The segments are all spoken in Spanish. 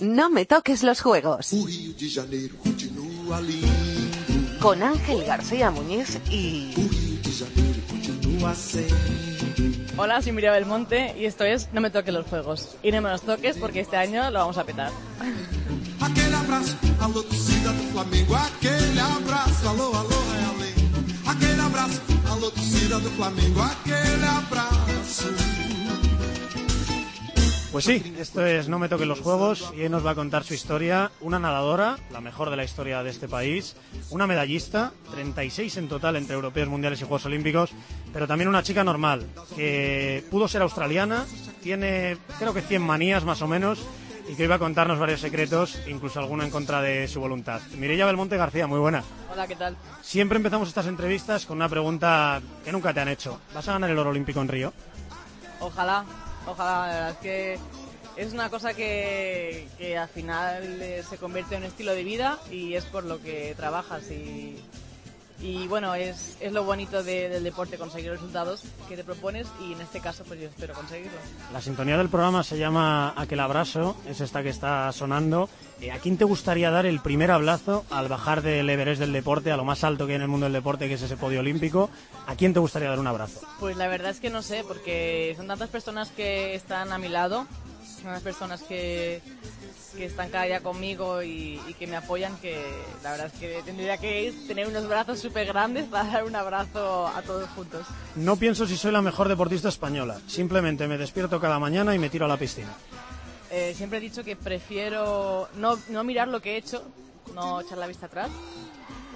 No me toques los juegos. Con Ángel García Muñiz y. Hola, soy Miriam Belmonte y esto es No me toques los juegos. Y no me los toques porque este año lo vamos a petar. Abraço, alô torcida do Flamengo. Aquele abraço, alô, alô, realengo. Aquele abraço, alô torcida do Flamengo. Aquele abraço. Pues sí, esto es No me toquen los juegos y hoy nos va a contar su historia. Una nadadora, la mejor de la historia de este país, una medallista, 36 en total entre europeos, mundiales y Juegos Olímpicos, pero también una chica normal, que pudo ser australiana, tiene creo que 100 manías más o menos y que iba a contarnos varios secretos, incluso alguno en contra de su voluntad. Mireia Belmonte García, muy buena. Hola, ¿qué tal? Siempre empezamos estas entrevistas con una pregunta que nunca te han hecho. ¿Vas a ganar el oro olímpico en Río? Ojalá, ojalá, la verdad es que es una cosa que, que al final eh, se convierte en un estilo de vida y es por lo que trabajas y, y bueno, es, es lo bonito de- del deporte, conseguir los resultados que te propones y en este caso pues yo espero conseguirlo. La sintonía del programa se llama Aquel abrazo, es esta que está sonando. Eh, ¿A quién te gustaría dar el primer abrazo al bajar del Everest del deporte, a lo más alto que hay en el mundo del deporte, que es ese podio olímpico? ¿A quién te gustaría dar un abrazo? Pues la verdad es que no sé, porque son tantas personas que están a mi lado, son las personas que, que están cada día conmigo y, y que me apoyan, que la verdad es que tendría que tener unos brazos súper grandes para dar un abrazo a todos juntos. No pienso si soy la mejor deportista española, simplemente me despierto cada mañana y me tiro a la piscina. Eh, siempre he dicho que prefiero no, no mirar lo que he hecho, no echar la vista atrás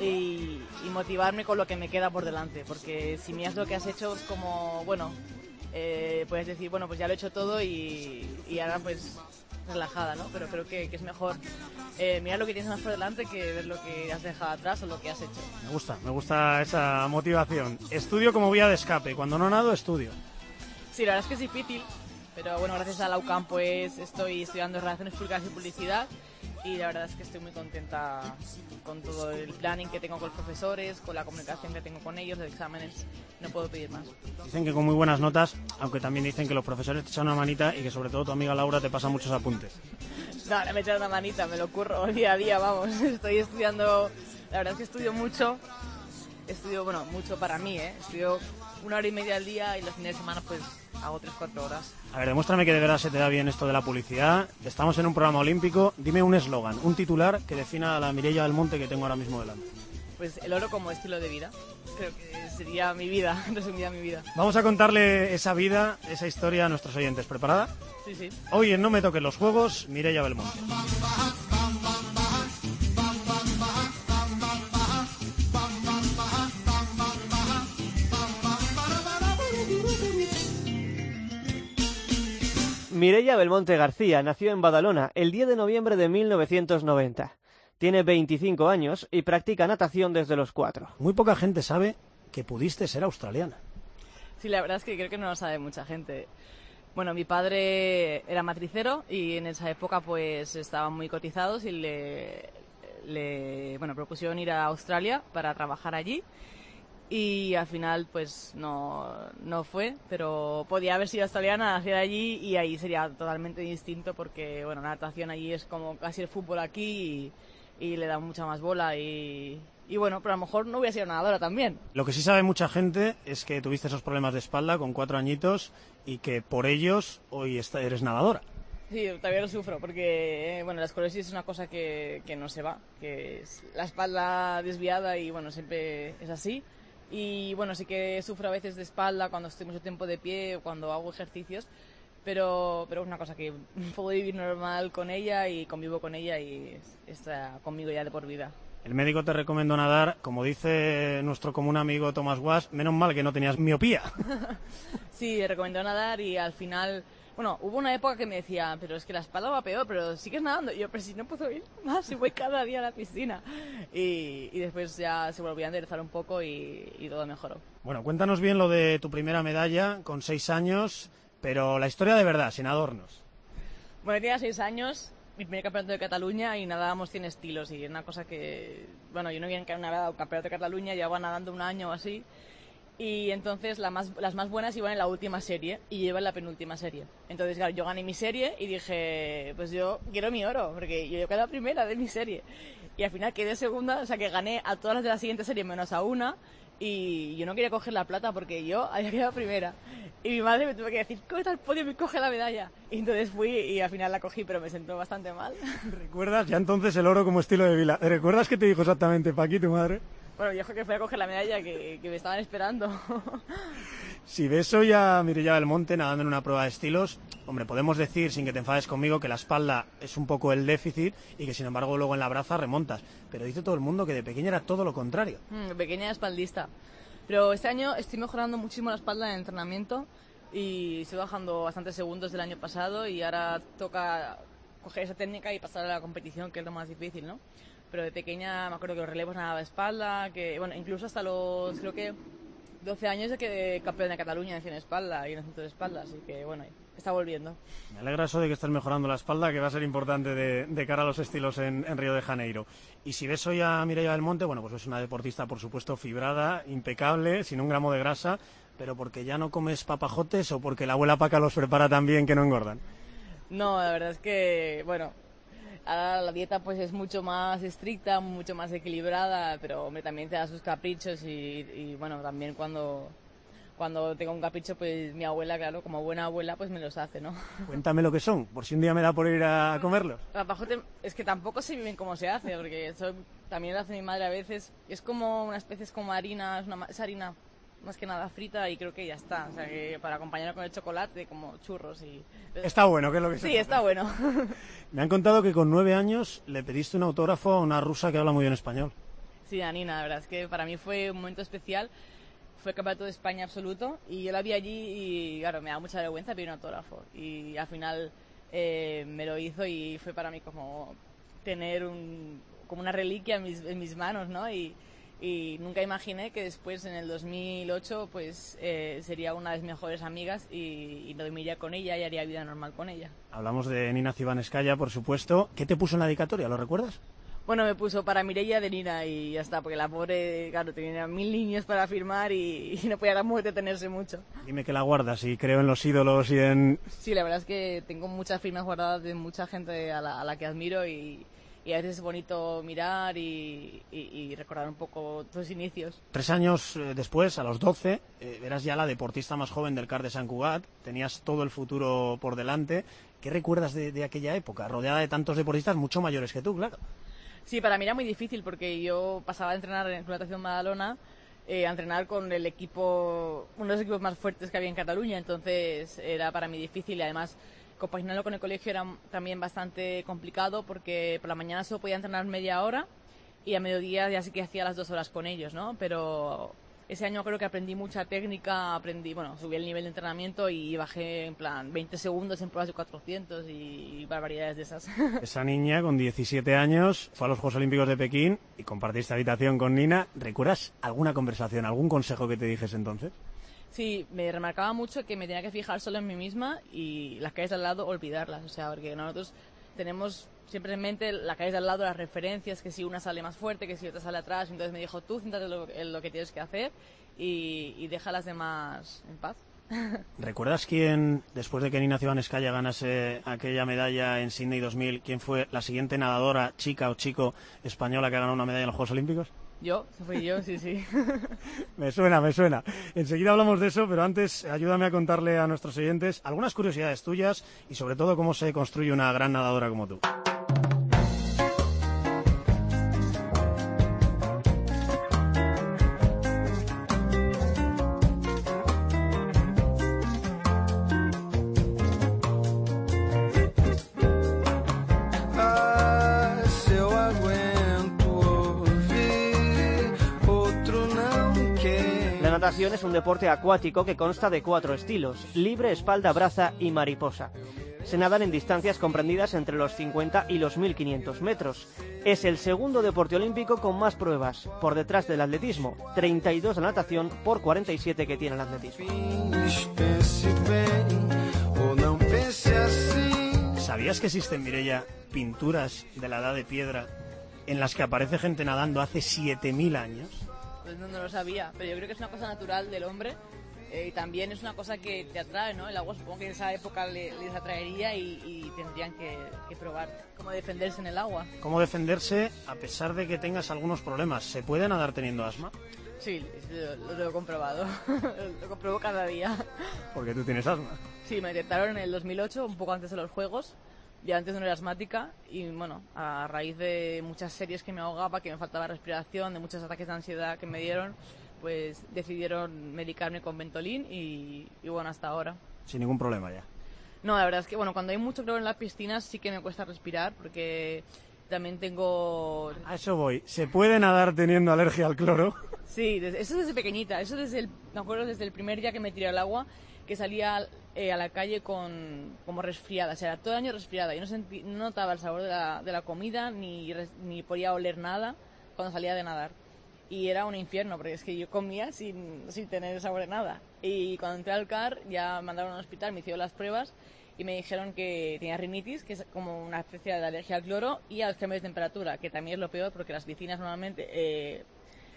y, y motivarme con lo que me queda por delante, porque si miras lo que has hecho es como, bueno, eh, puedes decir, bueno, pues ya lo he hecho todo y, y ahora pues relajada, ¿no? Pero creo que, que es mejor eh, mirar lo que tienes más por delante que ver lo que has dejado atrás o lo que has hecho. Me gusta, me gusta esa motivación. Estudio como vía de escape, cuando no nado, estudio. Sí, la verdad es que es difícil, pero bueno, gracias a la UCAM pues estoy estudiando Relaciones Públicas y Publicidad y la verdad es que estoy muy contenta con todo el planning que tengo con los profesores, con la comunicación que tengo con ellos, los exámenes, no puedo pedir más. Dicen que con muy buenas notas, aunque también dicen que los profesores te echan una manita y que sobre todo tu amiga Laura te pasa muchos apuntes. No, no me echan una manita, me lo curro día a día, vamos, estoy estudiando, la verdad es que estudio mucho, estudio, bueno, mucho para mí, ¿eh? Estudio una hora y media al día y los fines de semana pues hago tres, cuatro horas. A ver, demuéstrame que de verdad se te da bien esto de la publicidad. Estamos en un programa olímpico. Dime un eslogan, un titular que defina a la Mireia del Monte que tengo ahora mismo delante. Pues el oro como estilo de vida, creo que sería mi vida, resumida mi vida. Vamos a contarle esa vida, esa historia a nuestros oyentes. ¿Preparada? Sí, sí. Hoy en No me toquen los juegos, Mireia Belmonte. Mireia Belmonte García nació en Badalona el 10 de noviembre de 1990. Tiene 25 años y practica natación desde los 4. Muy poca gente sabe que pudiste ser australiana. Sí, la verdad es que creo que no lo sabe mucha gente. Bueno, mi padre era matricero y en esa época pues estaban muy cotizados y le, le bueno, propusieron ir a Australia para trabajar allí y al final pues no, no fue, pero podía haber sido australiana, nacer allí y ahí sería totalmente distinto porque bueno, la natación allí es como casi el fútbol aquí y, y le da mucha más bola y, y bueno, pero a lo mejor no hubiera sido nadadora también. Lo que sí sabe mucha gente es que tuviste esos problemas de espalda con cuatro añitos y que por ellos hoy eres nadadora. Sí, todavía lo sufro porque, eh, bueno, la esclerosis es una cosa que, que no se va, que es la espalda desviada y, bueno, siempre es así. Y, bueno, sí que sufro a veces de espalda cuando estoy mucho tiempo de pie o cuando hago ejercicios, pero, pero es una cosa que puedo vivir normal con ella y convivo con ella y está conmigo ya de por vida. El médico te recomendó nadar, como dice nuestro común amigo Thomas Was, menos mal que no tenías miopía. Sí, me recomendó nadar y al final, bueno, hubo una época que me decía, pero es que la espalda va peor, pero sigues nadando. Y yo, pero si no puedo ir más, si voy cada día a la piscina. Y, y después ya se volvió a enderezar un poco y, y todo mejoró. Bueno, cuéntanos bien lo de tu primera medalla con seis años, pero la historia de verdad, sin adornos. Bueno, tenía seis años mi primer campeonato de Cataluña y nadábamos 100 estilos y una cosa que, bueno, yo no había nadado un campeonato de Cataluña, llevaba nadando un año o así y entonces las más buenas iban en la última serie y yo en la penúltima serie. Entonces, yo gané mi serie y dije, pues yo quiero mi oro, porque yo quedé la primera de mi serie. Y al final quedé segunda, o sea que gané a todas las de la siguiente serie menos a una y yo no quería coger la plata porque yo había quedado primera. Y mi madre me tuvo que decir, coge el podio y coge la medalla. Y entonces fui y al final la cogí, pero me sentó bastante mal. ¿Recuerdas ya entonces el oro como estilo de vila? ¿Recuerdas qué te dijo exactamente Paqui, tu madre? Bueno, yo que fui a coger la medalla que, que me estaban esperando. si ves hoy a Mirella del Monte nadando en una prueba de estilos, hombre, podemos decir, sin que te enfades conmigo, que la espalda es un poco el déficit y que sin embargo luego en la braza remontas. Pero dice todo el mundo que de pequeña era todo lo contrario. Mm, pequeña espaldista. Pero este año estoy mejorando muchísimo la espalda en el entrenamiento y estoy bajando bastantes segundos del año pasado y ahora toca coger esa técnica y pasar a la competición, que es lo más difícil, ¿no? Pero de pequeña me acuerdo que los relevos nadaba de espalda, que bueno, incluso hasta los, creo que 12 años de que campeón de Cataluña en 100 espalda y en el centro de espalda, así que bueno, está volviendo. Me alegra eso de que estés mejorando la espalda, que va a ser importante de, cara a los estilos en, Río de Janeiro. Y si ves hoy a Mireia del Monte, bueno, pues es una deportista, por supuesto, fibrada, impecable, sin un gramo de grasa, pero porque ya no comes papajotes o porque la abuela Paca los prepara tan bien que no engordan. No, la verdad es que, bueno, Ahora la dieta pues es mucho más estricta, mucho más equilibrada, pero hombre, también te da sus caprichos y, bueno, también cuando, cuando tengo un capricho, pues mi abuela, claro, como buena abuela, pues me los hace, ¿no? Cuéntame lo que son, por si un día me da por ir a comerlos. Papajote, es que tampoco sé bien cómo se hace, porque eso también lo hace mi madre a veces. Es como una especie, es como harina, es, una, es harina más que nada frita y creo que ya está. O sea, que para acompañarlo con el chocolate, como churros y... Está bueno, ¿qué es lo que Sí, está bueno. Me han contado que con nueve años le pediste un autógrafo a una rusa que habla muy bien español. Sí, a Nina, la verdad es que para mí fue un momento especial. Fue campeonato de España absoluto y yo la vi allí y, claro, me da mucha vergüenza pedir un autógrafo. Y al final eh, me lo hizo y fue para mí como tener un, como una reliquia en mis, en mis manos, ¿no? Y, y nunca imaginé que después en el 2008 pues eh, sería una de mis mejores amigas y, y dormiría con ella y haría vida normal con ella. Hablamos de Nina Cibaneskaya, por supuesto. ¿Qué te puso en la dedicatoria? ¿Lo recuerdas? Bueno, me puso para Mireia de Nina y ya está, porque la pobre, claro, tenía mil niños para firmar y, no podía dar detenerse mucho. Dime que la guardas y creo en los ídolos y en... Sí, la verdad es que tengo muchas firmas guardadas de mucha gente a la, a la que admiro y, y a veces es bonito mirar y, recordar un poco tus inicios. Tres años eh, después, a los 12, eh, eras ya la deportista más joven del CAR de San Cugat, tenías todo el futuro por delante. ¿Qué recuerdas de, aquella época, rodeada de tantos deportistas mucho mayores que tú, claro? Sí, para mí era muy difícil porque yo pasaba a entrenar en Natación Madalona eh, a entrenar con el equipo, uno de los equipos más fuertes que había en Cataluña, entonces era para mí difícil y además compaginarlo con el colegio era también bastante complicado porque por la mañana solo podía entrenar media hora y a mediodía ya sí que hacía las dos horas con ellos, ¿no? Pero ese año creo que aprendí mucha técnica, aprendí, bueno, subí el nivel de entrenamiento y bajé en plan 20 segundos en pruebas de 400 y barbaridades de esas. Esa niña con 17 años fue a los Juegos Olímpicos de Pekín y compartiste habitación con Nina. ¿Recuerdas alguna conversación, algún consejo que te dijese entonces? Sí, me remarcaba mucho que me tenía que fijar solo en mí misma y las calles al lado olvidarlas. O sea, porque nosotros tenemos siempre en mente las calles al lado, las referencias, que si una sale más fuerte, que si otra sale atrás. Entonces me dijo, tú céntrate en lo, que tienes que hacer y, y deja a las demás en paz. ¿Recuerdas quién, después de que Nina Cibanescaya ganase aquella medalla en Sydney 2000, quién fue la siguiente nadadora, chica o chico española que ha ganado una medalla en los Juegos Olímpicos? Yo, fui yo, sí, sí. me suena, me suena. Enseguida hablamos de eso, pero antes ayúdame a contarle a nuestros oyentes algunas curiosidades tuyas y sobre todo cómo se construye una gran nadadora como tú. Es un deporte acuático que consta de cuatro estilos, libre, espalda, braza y mariposa. Se nadan en distancias comprendidas entre los 50 y los 1500 metros. Es el segundo deporte olímpico con más pruebas, por detrás del atletismo, 32 de natación por 47 que tiene el atletismo. ¿Sabías que existen, Mireia, pinturas de la edad de piedra en las que aparece gente nadando hace 7.000 años? Pues no, no lo sabía, pero yo creo que es una cosa natural del hombre eh, y también es una cosa que te atrae, ¿no? El agua supongo que en esa época le- les atraería y, y tendrían que, que probar cómo defenderse en el agua. ¿Cómo defenderse a pesar de que tengas algunos problemas? ¿Se puede nadar teniendo asma? Sí, lo, lo tengo comprobado, lo compruebo cada día. Porque tú tienes asma. Sí, me detectaron en el 2008, un poco antes de los Juegos. Yo antes no era asmática y, bueno, a raíz de muchas series que me ahogaba, que me faltaba respiración, de muchos ataques de ansiedad que me dieron, pues decidieron medicarme con Ventolin y, y bueno, hasta ahora. Sin ningún problema ya. No, la verdad es que, bueno, cuando hay mucho cloro en las piscinas sí que me cuesta respirar porque también tengo... A eso voy. ¿Se puede nadar teniendo alergia al cloro? Sí, eso desde pequeñita, eso desde el, me acuerdo desde el primer día que me tiré al agua, que salía eh, a la calle con como resfriada, o sea, todo el año resfriada, y no, sentí- no notaba el sabor de la, de la comida, ni, ni podía oler nada cuando salía de nadar. Y era un infierno, porque es que yo comía sin, sin tener sabor de nada. Y cuando entré al CAR, ya me mandaron al hospital, me hicieron las pruebas y me dijeron que tenía rinitis, que es como una especie de alergia al cloro, y al cambio de temperatura, que también es lo peor, porque las piscinas normalmente eh,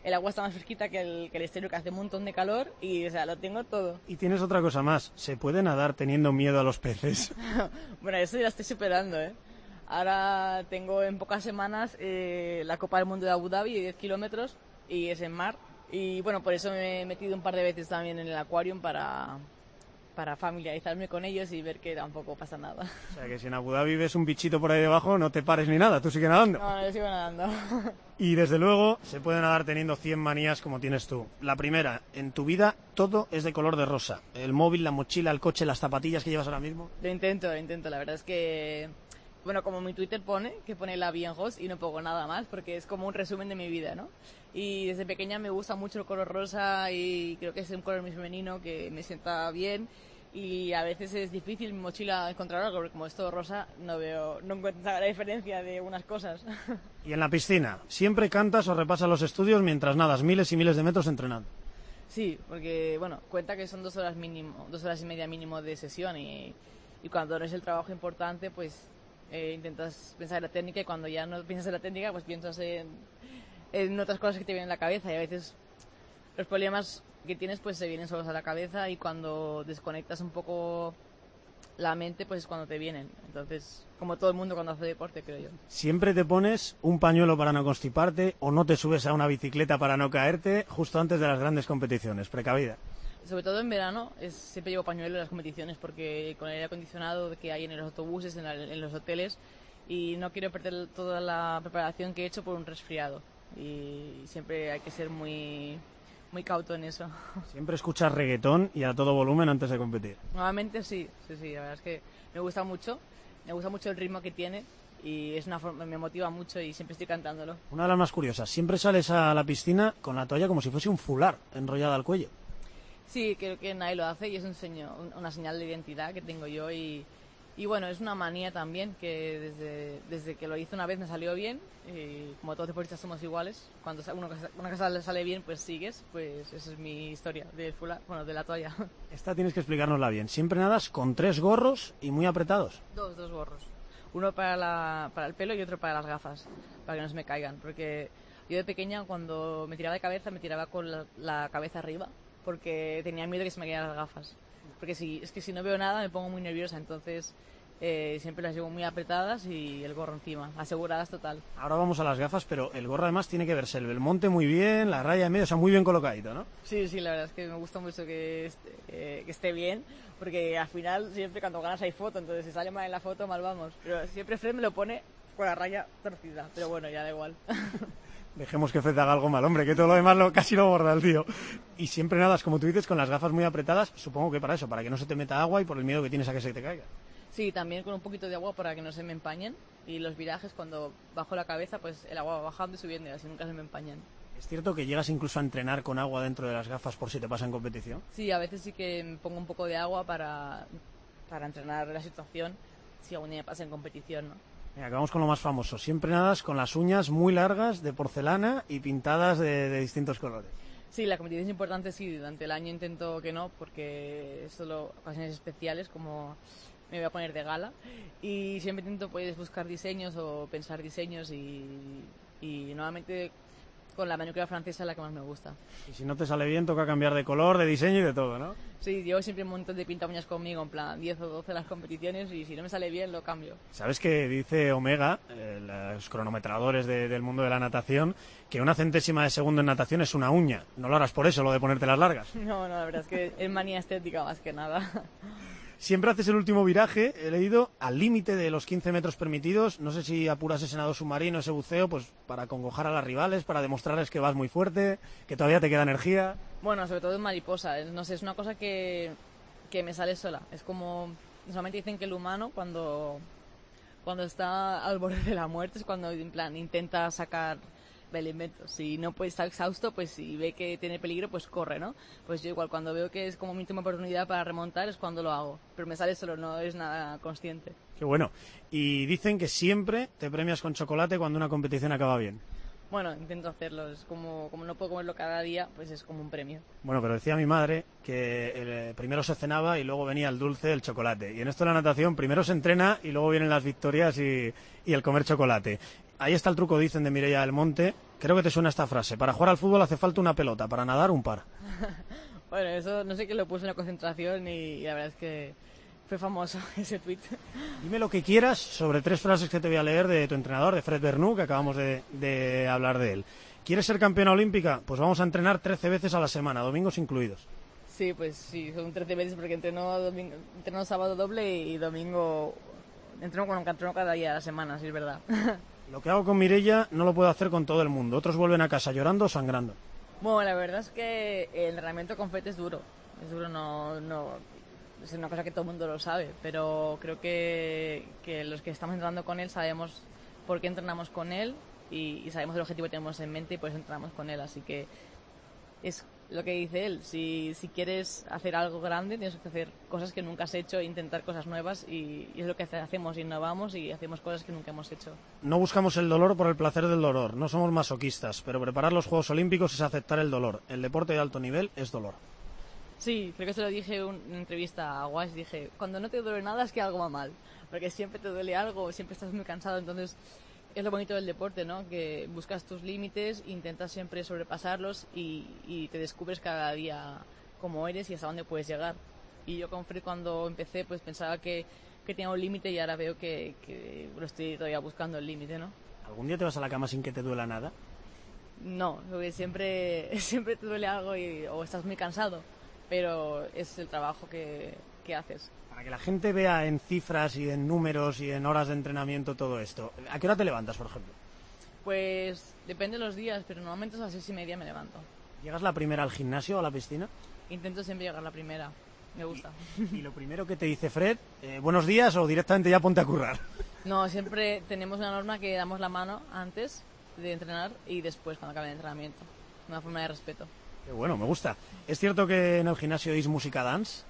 el agua está más fresquita que el, que el exterior, que hace un montón de calor, y o sea, lo tengo todo. Y tienes otra cosa más. ¿Se puede nadar teniendo miedo a los peces? Bueno, eso ya lo estoy superando, ¿eh? Ahora tengo en pocas semanas eh, la Copa del Mundo de Abu Dhabi de 10 kilómetros y es en mar. Y bueno, por eso me he metido un par de veces también en el acuarium para, para familiarizarme con ellos y ver que tampoco pasa nada. O sea que si en Abu Dhabi ves un bichito por ahí debajo, no te pares ni nada, tú sigue nadando. No, yo sigo nadando. Y desde luego se puede nadar teniendo 100 manías como tienes tú. La primera, en tu vida todo es de color de rosa. El móvil, la mochila, el coche, las zapatillas que llevas ahora mismo. Lo intento, lo intento. La verdad es que, bueno, como mi Twitter pone, que pone la bien host y no pongo nada más, porque es como un resumen de mi vida, ¿no? Y desde pequeña me gusta mucho el color rosa y creo que es un color muy femenino que me sienta bien. Y a veces es difícil mi mochila encontrar algo, porque como es todo rosa, no veo, no encuentro la diferencia de unas cosas. Y en la piscina, siempre cantas o repasas los estudios mientras nadas miles y miles de metros entrenando. Sí, porque bueno, cuenta que son dos horas mínimo, dos horas y media mínimo de sesión y, y cuando no es el trabajo importante, pues eh, intentas pensar en la técnica y cuando ya no piensas en la técnica, pues piensas en, otras cosas que te vienen a la cabeza y a veces los problemas que tienes pues se vienen solos a la cabeza y cuando desconectas un poco la mente, pues es cuando te vienen. Entonces, como todo el mundo cuando hace deporte, creo yo. Siempre te pones un pañuelo para no constiparte o no te subes a una bicicleta para no caerte justo antes de las grandes competiciones. Precavida. Sobre todo en verano, es, siempre llevo pañuelo en las competiciones porque con el aire acondicionado que hay en los autobuses, en, la- en los hoteles, y no quiero perder toda la preparación que he hecho por un resfriado. Y siempre hay que ser muy, muy cauto en eso. Siempre escuchas reggaetón y a todo volumen antes de competir. Nuevamente sí, sí, sí, la verdad es que me gusta mucho, me gusta mucho el ritmo que tiene y es una forma, me motiva mucho y siempre estoy cantándolo. Una de las más curiosas, siempre sales a la piscina con la toalla como si fuese un fular enrollada al cuello. Sí, creo que nadie lo hace y es un seño- un- una señal de identidad que tengo yo y, y bueno, es una manía también que desde, desde que lo hice una vez me salió bien y como todos deportistas somos iguales, cuando uno, una cosa le sale bien pues sigues, pues esa es mi historia del fular, bueno, de la toalla. Esta tienes que explicárnosla bien. Siempre nadas con tres gorros y muy apretados. dos, dos gorros. Uno para, la, para el pelo y otro para las gafas, para que no se me caigan. Porque yo de pequeña cuando me tiraba de cabeza me tiraba con la, la cabeza arriba porque tenía miedo que se me cayeran las gafas. Porque si, es que si no veo nada me pongo muy nerviosa, entonces eh, siempre las llevo muy apretadas y el gorro encima, aseguradas total. Ahora vamos a las gafas, pero el gorro además tiene que verse el monte muy bien, la raya en medio, o sea, muy bien colocadito, ¿no? Sí, sí, la verdad es que me gusta mucho que esté, eh, que esté bien, porque al final siempre cuando ganas hay foto, entonces si sale mal en la foto, mal vamos. Pero siempre Fred me lo pone con la raya torcida, pero bueno, ya da igual. Dejemos que Fred haga algo mal, hombre, que todo lo demás lo, casi lo borda el tío. Y siempre nadas, como tú dices, con las gafas muy apretadas, supongo que para eso, para que no se te meta agua y por el miedo que tienes a que se te caiga. Sí, también con un poquito de agua para que no se me empañen y los virajes cuando bajo la cabeza, pues el agua va bajando y subiendo y así nunca se me empañan. ¿Es cierto que llegas incluso a entrenar con agua dentro de las gafas por si te pasa en competición? Sí, a veces sí que me pongo un poco de agua para, para entrenar la situación si algún día me pasa en competición, ¿no? Acabamos con lo más famoso. Siempre nadas con las uñas muy largas de porcelana y pintadas de, de distintos colores. Sí, la competición es importante, sí, durante el año intento que no, porque es solo ocasiones especiales como me voy a poner de gala y siempre intento pues buscar diseños o pensar diseños y, y nuevamente con la manicura francesa es la que más me gusta. Y si no te sale bien, toca cambiar de color, de diseño y de todo, ¿no? Sí, llevo siempre un montón de pinta uñas conmigo, en plan 10 o 12 las competiciones y si no me sale bien lo cambio. Sabes que dice Omega, eh, los cronometradores de- del mundo de la natación, que una centésima de segundo en natación es una uña. No lo harás por eso, lo de ponerte las largas. No, no, la verdad es que es manía estética más que nada. Siempre haces el último viraje, he leído, al límite de los 15 metros permitidos. No sé si apuras ese nado submarino, ese buceo, pues para congojar a las rivales, para demostrarles que vas muy fuerte, que todavía te queda energía. Bueno, sobre todo en mariposa, es- no sé, es una cosa que, que me sale sola. Es como, solamente dicen que el humano cuando, cuando está al borde de la muerte es cuando en plan intenta sacar invento. Si no puede estar exhausto, pues si ve que tiene peligro, pues corre, ¿no? Pues yo igual cuando veo que es como mi última oportunidad para remontar es cuando lo hago. Pero me sale solo, no es nada consciente. Qué bueno. Y dicen que siempre te premias con chocolate cuando una competición acaba bien. Bueno, intento hacerlo, es como, como no puedo comerlo cada día, pues es como un premio. Bueno, pero decía mi madre que eh, primero se cenaba y luego venía el dulce, el chocolate. Y en esto de la natación primero se entrena y luego vienen las victorias y, y el comer chocolate. Ahí está el truco, dicen de Mireia del Monte. Creo que te suena esta frase. Para jugar al fútbol hace falta una pelota, para nadar un par. Bueno, eso no sé qué lo puse en la concentración y, y la verdad es que fue famoso ese tweet. Dime lo que quieras sobre tres frases que te voy a leer de tu entrenador, de Fred Bernou, que acabamos de, de hablar de él. ¿Quieres ser campeona olímpica? Pues vamos a entrenar 13 veces a la semana, domingos incluidos. Sí, pues sí, son 13 veces porque entreno, domingo, entreno sábado doble y domingo entreno con entreno cada día de la semana, sí es verdad. Lo que hago con Mirella no lo puedo hacer con todo el mundo. Otros vuelven a casa llorando o sangrando. bueno, la verdad es que el entrenamiento con FET es duro. Es duro, no, no, es una cosa que todo el mundo lo sabe, pero creo que, que los que estamos entrenando con él sabemos por qué entrenamos con él y, y sabemos el objetivo que tenemos en mente y por eso entrenamos con él. Así que es lo que dice él. Si, si quieres hacer algo grande, tienes que hacer cosas que nunca has hecho, intentar cosas nuevas y, y es lo que hace- hacemos, innovamos y hacemos cosas que nunca hemos hecho. No buscamos el dolor por el placer del dolor. No somos masoquistas, pero preparar los Juegos Olímpicos es aceptar el dolor. El deporte de alto nivel es dolor. Sí, creo que se lo dije en una entrevista a Wash, dije, cuando no te duele nada es que algo va mal, porque siempre te duele algo, siempre estás muy cansado, entonces es lo bonito del deporte, ¿no? Que buscas tus límites, intentas siempre sobrepasarlos y, y te descubres cada día cómo eres y hasta dónde puedes llegar. Y yo con Fred cuando empecé pues pensaba que, que tenía un límite y ahora veo que, que lo estoy todavía buscando el límite, ¿no? ¿Algún día te vas a la cama sin que te duela nada? No, porque siempre, siempre te duele algo y, o estás muy cansado, pero es el trabajo que, que haces. Para que la gente vea en cifras y en números y en horas de entrenamiento todo esto. ¿A qué hora te levantas, por ejemplo? Pues depende de los días, pero normalmente a las seis y media me levanto. ¿Llegas la primera al gimnasio o a la piscina? Intento siempre llegar la primera, me gusta. Y lo primero que te dice Fred, eh, buenos días o directamente ya ponte a currar. No, siempre tenemos una norma que damos la mano antes de entrenar y después cuando acabe el entrenamiento. Una forma de respeto. Qué bueno, me gusta. ¿Es cierto que en el gimnasio oís música dance?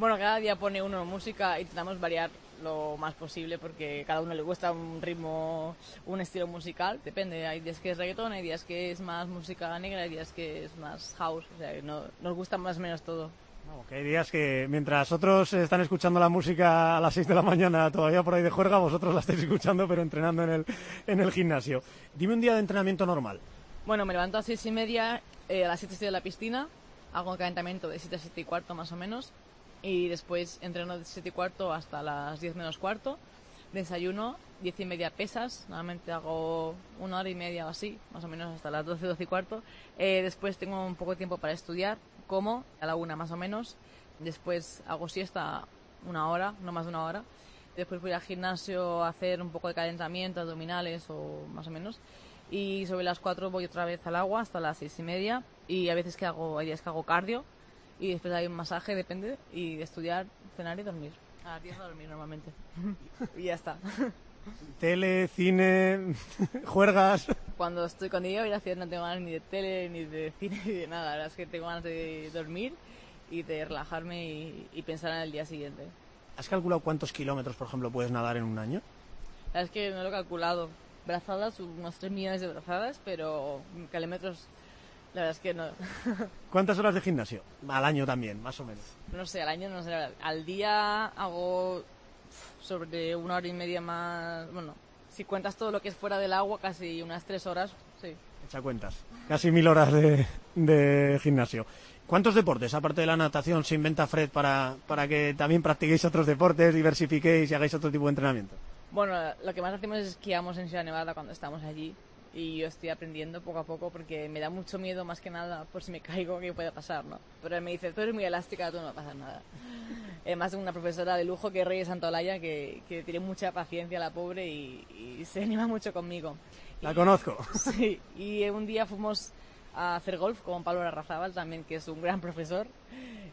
Bueno, cada día pone uno música y intentamos variar lo más posible porque cada uno le gusta un ritmo, un estilo musical. Depende, hay días que es reggaetón, hay días que es más música negra, hay días que es más house. O sea, que no, nos gusta más o menos todo. No, que hay días que mientras otros están escuchando la música a las 6 de la mañana todavía por ahí de juerga, vosotros la estáis escuchando pero entrenando en el, en el gimnasio. Dime un día de entrenamiento normal. Bueno, me levanto a seis y media, eh, a las siete estoy en la piscina, hago un calentamiento de siete a siete y cuarto más o menos, y después entreno de siete y cuarto hasta las diez menos cuarto, desayuno, diez y media pesas, normalmente hago una hora y media o así, más o menos hasta las doce, doce y cuarto, Eh, después tengo un poco de tiempo para estudiar, como a la una más o menos, después hago siesta una hora, no más de una hora, después voy al gimnasio a hacer un poco de calentamiento, abdominales o más o menos, y sobre las 4 voy otra vez al agua hasta las seis y media y a veces que hago, hay días que hago cardio y después hay un masaje, depende, y de estudiar, cenar y dormir. A las 10 a dormir normalmente. y ya está. Tele, cine, juergas. Cuando estoy con ella voy a hacer no tengo ganas ni de tele, ni de cine, ni de nada. La verdad es que tengo ganas de dormir y de relajarme y, y pensar en el día siguiente. ¿Has calculado cuántos kilómetros, por ejemplo, puedes nadar en un año? La verdad es que no lo he calculado. Brazadas, unos 3 millones de brazadas, pero kilómetros, la verdad es que no. ¿Cuántas horas de gimnasio? Al año también, más o menos. No sé, al año no sé, al día hago sobre una hora y media más, bueno, si cuentas todo lo que es fuera del agua, casi unas tres horas, sí. Echa cuentas. Casi mil horas de, de gimnasio. ¿Cuántos deportes, aparte de la natación, se inventa Fred para, para que también practiquéis otros deportes, diversifiquéis y hagáis otro tipo de entrenamiento? Bueno, lo que más hacemos es esquiamos en Sierra Nevada cuando estamos allí y yo estoy aprendiendo poco a poco porque me da mucho miedo más que nada por si me caigo que puede pasar, ¿no? Pero él me dice, tú eres muy elástica, tú no va a pasar nada. Además, una profesora de lujo que es Reyes Santolaya que, que tiene mucha paciencia la pobre y, y se anima mucho conmigo. La Y- conozco. Sí, y un día fuimos a hacer golf con Pablo Larrazábal también, que es un gran profesor,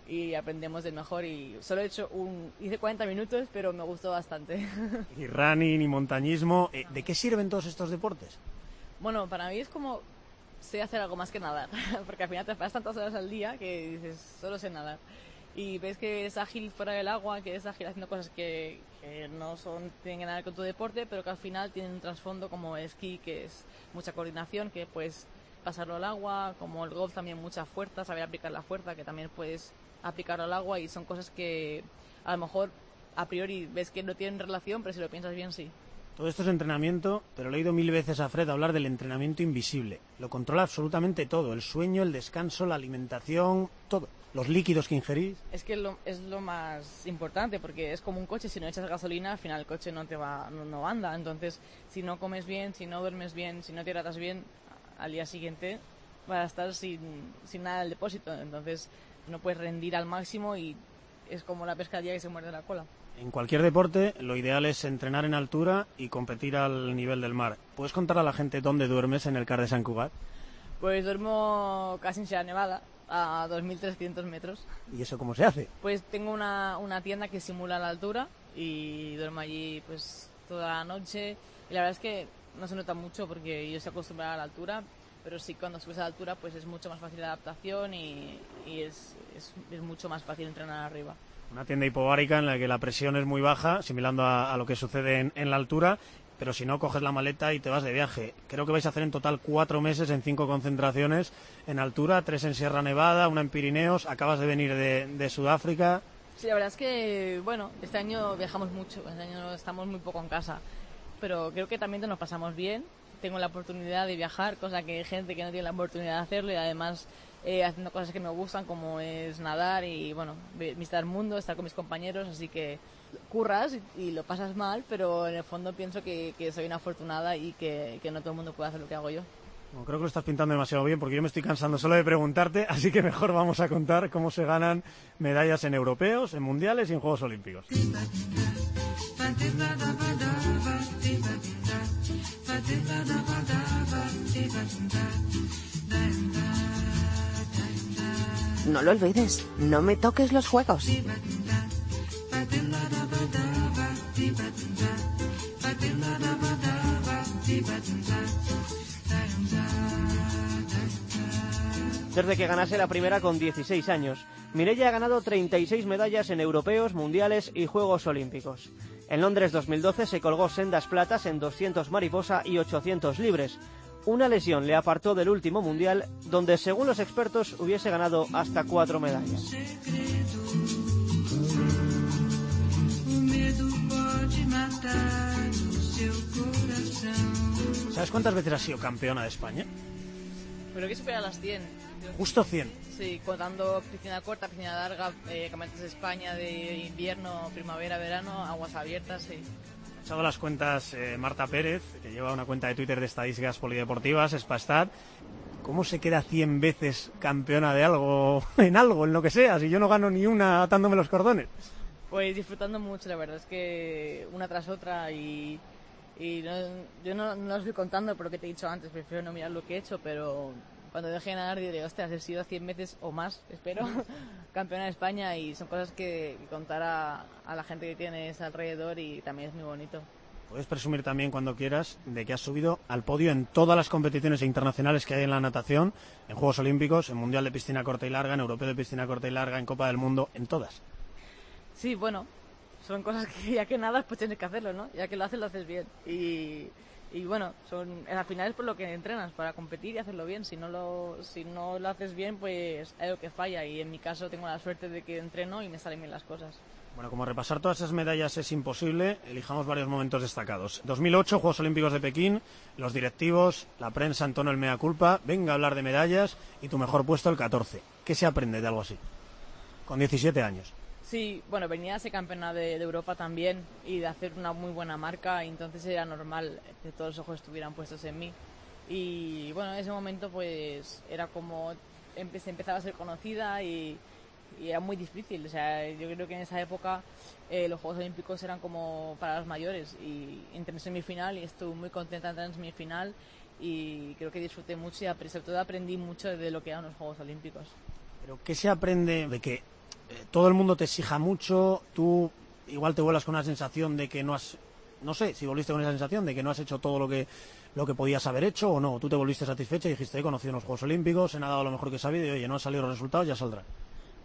y aprendemos del mejor. Y solo he hecho un. hice 40 minutos, pero me gustó bastante. Ni running, ni montañismo. Eh, ¿De qué sirven todos estos deportes? Bueno, para mí es como. sé hacer algo más que nadar, porque al final te pasas tantas horas al día que dices, solo sé nadar. Y ves que es ágil fuera del agua, que es ágil haciendo cosas que, no son, tienen que ver con tu deporte, pero que al final tienen un trasfondo como el esquí, que es mucha coordinación, que puedes pasarlo al agua, como el golf también mucha fuerza, saber aplicar la fuerza, que también puedes aplicarlo al agua y son cosas que a lo mejor a priori ves que no tienen relación, pero si lo piensas bien sí. Todo esto es entrenamiento, pero le he oído mil veces a Fred hablar del entrenamiento invisible. Lo controla absolutamente todo, el sueño, el descanso, la alimentación, todo. Los líquidos que ingerís. Es que lo, es lo más importante porque es como un coche, si no echas gasolina al final el coche no te va, no, anda. Entonces, si no comes bien, si no duermes bien, si no te hidratas bien, al día siguiente vas a estar sin, nada del depósito. Entonces, no puedes rendir al máximo y es como la pescadilla que se muerde la cola. En cualquier deporte, lo ideal es entrenar en altura y competir al nivel del mar. ¿Puedes contar a la gente dónde duermes en el CAR de San Cugat? Pues duermo casi en Sierra Nevada, a 2.300 metros. ¿Y eso cómo se hace? Pues tengo una, una tienda que simula la altura y duermo allí pues toda la noche. Y la verdad es que no se nota mucho porque yo estoy acostumbrada a la altura, pero sí cuando subes a la altura pues es mucho más fácil la adaptación y, y es, es, es mucho más fácil entrenar arriba. Una tienda hipobárica en la que la presión es muy baja, similando a, a lo que sucede en, en la altura, pero si no, coges la maleta y te vas de viaje. Creo que vais a hacer en total cuatro meses en cinco concentraciones en altura, tres en Sierra Nevada, una en Pirineos, acabas de venir de, de Sudáfrica. Sí, la verdad es que, bueno, este año viajamos mucho, este año estamos muy poco en casa, pero creo que también nos pasamos bien. Tengo la oportunidad de viajar, cosa que hay gente que no tiene la oportunidad de hacerlo y además eh, haciendo cosas que me gustan como es nadar y, bueno, vi- visitar el mundo, estar con mis compañeros, así que curras y, y lo pasas mal, pero en el fondo pienso que, que soy una afortunada y que, que no todo el mundo puede hacer lo que hago yo. Bueno, creo que lo estás pintando demasiado bien porque yo me estoy cansando solo de preguntarte, así que mejor vamos a contar cómo se ganan medallas en europeos, en mundiales y en Juegos Olímpicos. No lo olvides, no me toques los juegos. Desde que ganase la primera con 16 años, Mireia ha ganado 36 medallas en europeos, mundiales y Juegos Olímpicos. En Londres 2012 se colgó sendas platas en 200 mariposa y 800 libres. Una lesión le apartó del último mundial, donde según los expertos hubiese ganado hasta cuatro medallas. ¿Sabes cuántas veces has sido campeona de España? Pero que supera las 100. Justo 100. Sí, contando piscina corta, piscina larga, eh, campeonatos de España de invierno, primavera, verano, aguas abiertas, sí. Ha echado las cuentas eh, Marta Pérez, que lleva una cuenta de Twitter de estadísticas polideportivas, Spastat. ¿Cómo se queda 100 veces campeona de algo, en algo, en lo que sea, si yo no gano ni una atándome los cordones? Pues disfrutando mucho, la verdad es que una tras otra y, y no- yo no, no lo estoy contando por lo que te he dicho antes, prefiero no mirar lo que he hecho, pero cuando deje de nadar diré, ostras, he sido 100 veces o más, espero, campeona de España y son cosas que, contar a, a la gente que tienes alrededor y también es muy bonito. Puedes presumir también cuando quieras de que has subido al podio en todas las competiciones internacionales que hay en la natación, en Juegos Olímpicos, en Mundial de Piscina Corta y Larga, en Europeo de Piscina Corta y Larga, en Copa del Mundo, en todas. Sí, bueno, son cosas que ya que nada, pues tienes que hacerlo, ¿no? Ya que lo haces, lo haces bien. Y, y bueno, son, al final es por lo que entrenas, para competir y hacerlo bien. Si no lo, si no lo haces bien, pues hay algo que falla. Y en mi caso tengo la suerte de que entreno y me salen bien las cosas. Bueno, como repasar todas esas medallas es imposible, elijamos varios momentos destacados. 2008, Juegos Olímpicos de Pekín, los directivos, la prensa en tono el mea culpa, venga a hablar de medallas y tu mejor puesto el 14. ¿Qué se aprende de algo así? Con 17 años. Sí, bueno, venía a ser campeona de, Europa también y de hacer una muy buena marca, y entonces era normal que todos los ojos estuvieran puestos en mí. Y bueno, en ese momento pues era como empecé, empezaba a ser conocida y, y, era muy difícil. O sea, yo creo que en esa época eh, los Juegos Olímpicos eran como para los mayores y entré en semifinal y estuve muy contenta de entrar en semifinal y creo que disfruté mucho y sobre todo aprendí mucho de lo que eran los Juegos Olímpicos. Pero ¿qué se aprende de que eh, todo el mundo te exija mucho, tú igual te vuelas con una sensación de que no has, no sé, si volviste con esa sensación de que no has hecho todo lo que, lo que podías haber hecho o no, tú te volviste satisfecha y dijiste, he conocido unos Juegos Olímpicos, he nadado lo mejor que he sabido y oye, no han salido los resultados, ya saldrá.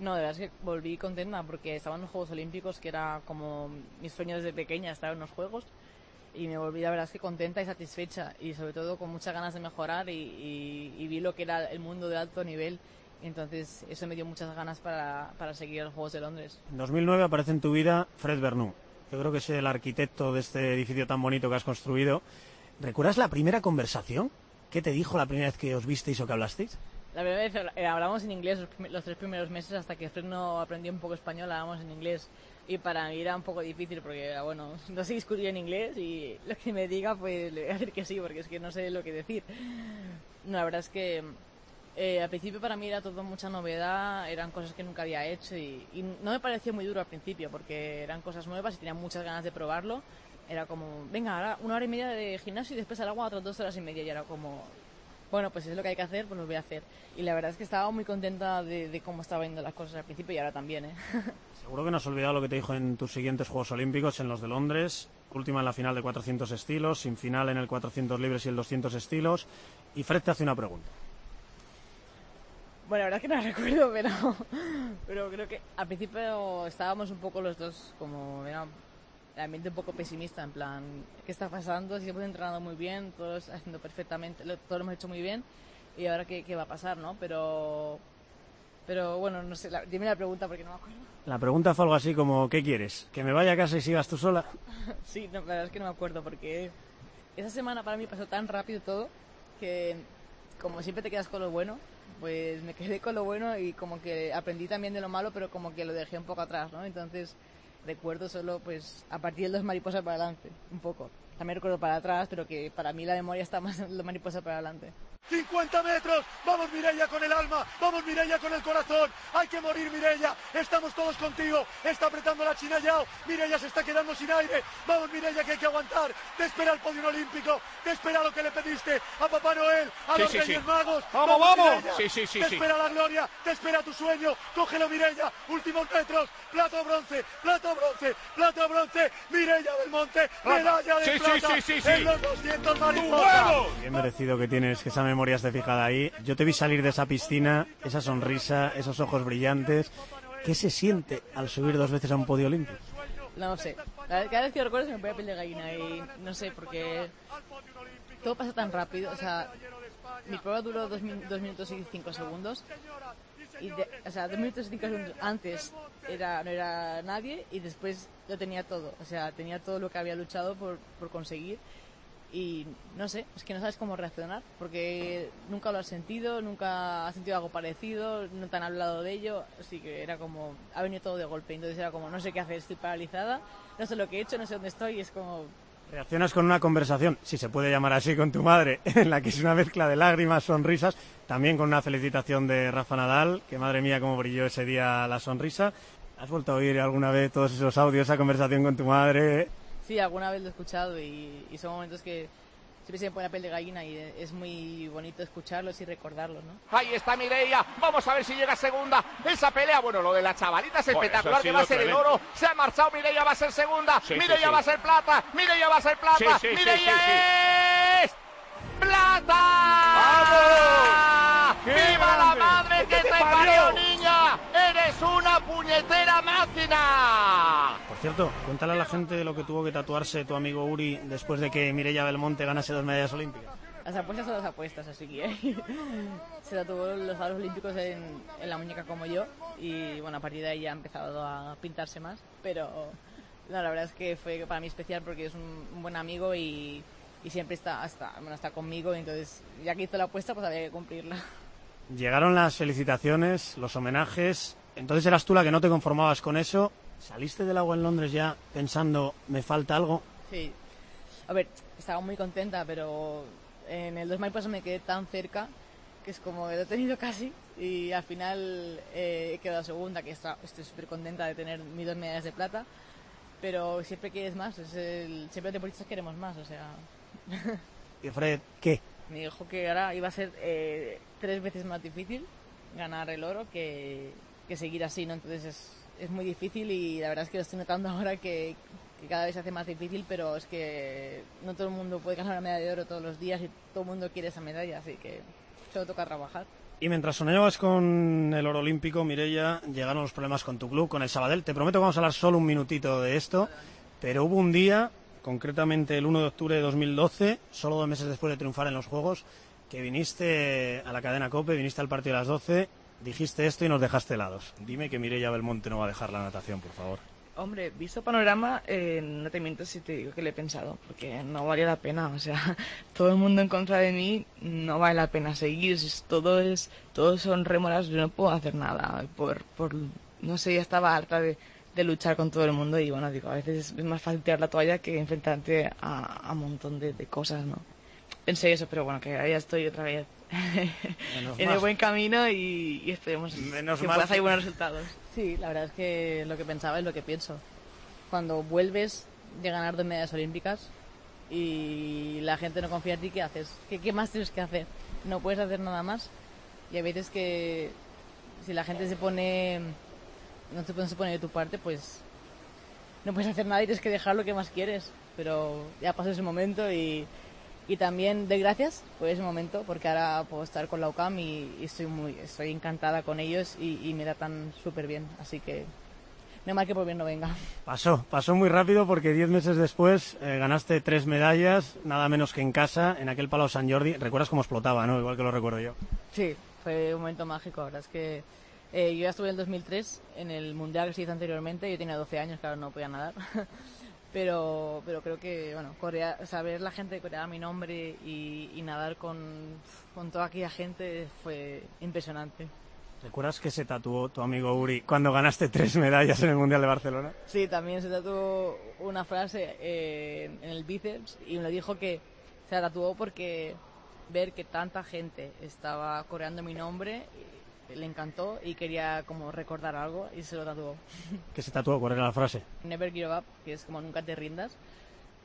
No, de verdad es que volví contenta porque estaban los Juegos Olímpicos, que era como mis sueños desde pequeña, estar en los Juegos, y me volví, la verdad es que contenta y satisfecha, y sobre todo con muchas ganas de mejorar, y, y, y vi lo que era el mundo de alto nivel entonces, eso me dio muchas ganas para, para seguir los Juegos de Londres. En 2009 aparece en tu vida Fred Bernou. Yo creo que es el arquitecto de este edificio tan bonito que has construido. ¿Recuerdas la primera conversación? ¿Qué te dijo la primera vez que os visteis o que hablasteis? La primera vez eh, hablamos en inglés los, los, tres primeros meses hasta que Fred no aprendió un poco español, hablábamos en inglés. Y para mí era un poco difícil porque, bueno, no sé discutir en inglés y lo que me diga, pues le voy a decir que sí, porque es que no sé lo que decir. No, la verdad es que eh, al principio para mí era todo mucha novedad, eran cosas que nunca había hecho y, no me pareció muy duro al principio porque eran cosas nuevas y tenía muchas ganas de probarlo. Era como, venga, ahora una hora y media de gimnasio y después al agua otras dos horas y media y era como, bueno, pues es lo que hay que hacer, pues lo voy a hacer. Y la verdad es que estaba muy contenta de, cómo estaban yendo las cosas al principio y ahora también. ¿eh? Seguro que no has olvidado lo que te dijo en tus siguientes Juegos Olímpicos, en los de Londres, última en la final de 400 estilos, sin final en el 400 libres y el 200 estilos. Y Fred te hace una pregunta. Bueno, la verdad es que no recuerdo, pero, pero creo que al principio estábamos un poco los dos como, era el ambiente un poco pesimista, en plan, ¿qué está pasando? Si hemos entrenado muy bien, todos haciendo perfectamente, lo, todo lo hemos hecho muy bien, y ahora qué, qué va a pasar, ¿no? Pero, pero bueno, no sé, la, dime la pregunta porque no me acuerdo. La pregunta fue algo así como, ¿qué quieres? ¿Que me vaya a casa y sigas tú sola? sí, no, la verdad es que no me acuerdo porque esa semana para mí pasó tan rápido todo que como siempre te quedas con lo bueno, pues me quedé con lo bueno y como que aprendí también de lo malo, pero como que lo dejé un poco atrás, ¿no? Entonces recuerdo solo, pues, a partir de dos mariposas para adelante, un poco. También recuerdo para atrás, pero que para mí la memoria está más en los mariposas para adelante. 50 metros, vamos Mirella con el alma, vamos Mirella con el corazón, hay que morir Mirella, estamos todos contigo, está apretando la China Yao, Mirella se está quedando sin aire, vamos Mirella que hay que aguantar, te espera el podio olímpico, te espera lo que le pediste a Papá Noel, a Sí, los sí, Reyes sí. Magos, Vamos, vamos. Mireia, Sí, sí, sí, te sí. espera la gloria, te espera tu sueño, cógelo Mirella, últimos metros, plata o bronce, plata o bronce, plata o bronce, Mirella del Monte, medalla de Sí, sí, plata sí, sí, sí. en los 200 ¡Tu mariposas. Bien merecido que tienes que esa memoria esté fijada ahí. Yo te vi salir de esa piscina, esa sonrisa, esos ojos brillantes. ¿Qué se siente al subir dos veces a un podio olímpico? No sé, cada vez que recuerdo se me pone piel de gallina y no sé, porque todo pasa tan rápido, o sea, mi prueba duró dos, min- dos minutos y cinco segundos y de- o sea, dos minutos y cinco segundos antes era, no era nadie y después lo tenía todo, o sea, tenía todo lo que había luchado por, por conseguir y no sé, es que no sabes cómo reaccionar porque nunca lo has sentido, nunca has sentido algo parecido, no te han hablado de ello, así que era como, ha venido todo de golpe, entonces era como, no sé qué hacer, estoy paralizada, no sé lo que he hecho, no sé dónde estoy, y es como, Reaccionas con una conversación, si se puede llamar así, con tu madre, en la que es una mezcla de lágrimas, sonrisas, también con una felicitación de Rafa Nadal, que madre mía cómo brilló ese día la sonrisa. ¿Has vuelto a oír alguna vez todos esos audios, esa conversación con tu madre? Sí, alguna vez lo he escuchado y, y son momentos que siempre se me pone la piel de gallina y es muy bonito escucharlos y recordarlos, ¿no? Ahí está Mireia. Vamos a ver si llega segunda. Esa pelea, bueno, lo de la chavalita es Joder, espectacular, que va a ser el tremendo. oro. Se ha marchado Mireia, va a ser segunda. Sí, sí, Mireia sí. va a ser plata. Mireia va a ser plata. Sí, sí, sí, Mireia sí, es plata. ¡Qué ¡Viva la grande! madre que ¿Qué te te parió? niña! ¡Eres una puñetera máquina! Cierto, cuéntale a la gente lo que tuvo que tatuarse tu amigo Uri después de que Mireia Belmonte ganase dos medallas olímpicas. Las apuestas son las apuestas, así que se tatuó los Juegos Olímpicos en, en, la muñeca como yo y bueno, a partir de ahí ya ha empezado a pintarse más, pero no, la verdad es que fue para mí especial porque es un, un buen amigo y, y, siempre está, hasta, bueno, está conmigo, entonces ya que hizo la apuesta pues había que cumplirla. Llegaron las felicitaciones, los homenajes, entonces eras tú la que no te conformabas con eso, ¿saliste del agua en Londres ya pensando me falta algo? Sí, a ver, estaba muy contenta, pero en el dos mariposas me quedé tan cerca que es como que lo he tenido casi y al final eh, he quedado segunda, que está, estoy súper contenta de tener mis dos medallas de plata, pero siempre quieres más, es el, siempre los deportistas queremos más, o sea... ¿Y Fred qué? Me dijo que ahora iba a ser eh, tres veces más difícil ganar el oro que, que seguir así, ¿no? Entonces es, es muy difícil y la verdad es que lo estoy notando ahora que, cada vez se hace más difícil, pero es que no todo el mundo puede ganar una medalla de oro todos los días y todo el mundo quiere esa medalla, así que solo toca trabajar. Y mientras soñabas con el oro olímpico, Mireia, llegaron los problemas con tu club, con el Sabadell. Te prometo que vamos a hablar solo un minutito de esto, pero hubo un día, concretamente el 1 de octubre de 2012, solo dos meses después de triunfar en los Juegos, que viniste a la cadena COPE, viniste al partido de las 12, dijiste esto y nos dejaste helados. Dime que Mireia Belmonte no va a dejar la natación, por favor. Hombre, visto panorama, eh, no te miento si te digo que le he pensado, porque no valía la pena, o sea, todo el mundo en contra de mí, no vale la pena seguir, todo es, todos son rémoras, yo no puedo hacer nada, por, por, no sé, ya estaba harta de, luchar con todo el mundo y bueno, digo, a veces es más fácil tirar la toalla que enfrentarte a, a un montón de, de cosas, ¿no? Pensé eso, pero bueno, que ya estoy otra vez en el buen camino y, y esperemos Menos que puedas que- hay buenos resultados. Sí, la verdad es que lo que pensaba es lo que pienso. Cuando vuelves de ganar dos medallas olímpicas y la gente no confía en ti, ¿qué haces? ¿Qué, qué más tienes que hacer? No puedes hacer nada más. Y hay veces que si la gente se pone, no se, no se pone de tu parte, pues no puedes hacer nada y tienes que dejar lo que más quieres. Pero ya pasó ese momento y, y también de gracias por ese momento, porque ahora puedo estar con la UCAM y, y estoy muy estoy encantada con ellos y, y me da tan súper bien. Así que no mal que por bien no venga. Pasó, pasó muy rápido porque diez meses después eh, ganaste tres medallas, nada menos que en casa, en aquel Palau San Jordi. Recuerdas cómo explotaba, ¿no? Igual que lo recuerdo yo. Sí, fue un momento mágico. La verdad es que eh, yo ya estuve en el 2003 en el mundial que se hizo anteriormente. Yo tenía 12 años, claro, no podía nadar. pero, pero creo que, bueno, corea, saber la gente corear mi nombre y, y nadar con, con toda aquella gente fue impresionante. ¿Recuerdas que se tatuó tu amigo Uri cuando ganaste tres medallas en el Mundial de Barcelona? Sí, también se tatuó una frase eh, en el bíceps y me dijo que se tatuó porque ver que tanta gente estaba coreando mi nombre le encantó y quería como recordar algo y se lo tatuó. ¿Qué se tatuó? ¿Cuál era la frase? Never give up, que es como nunca te rindas.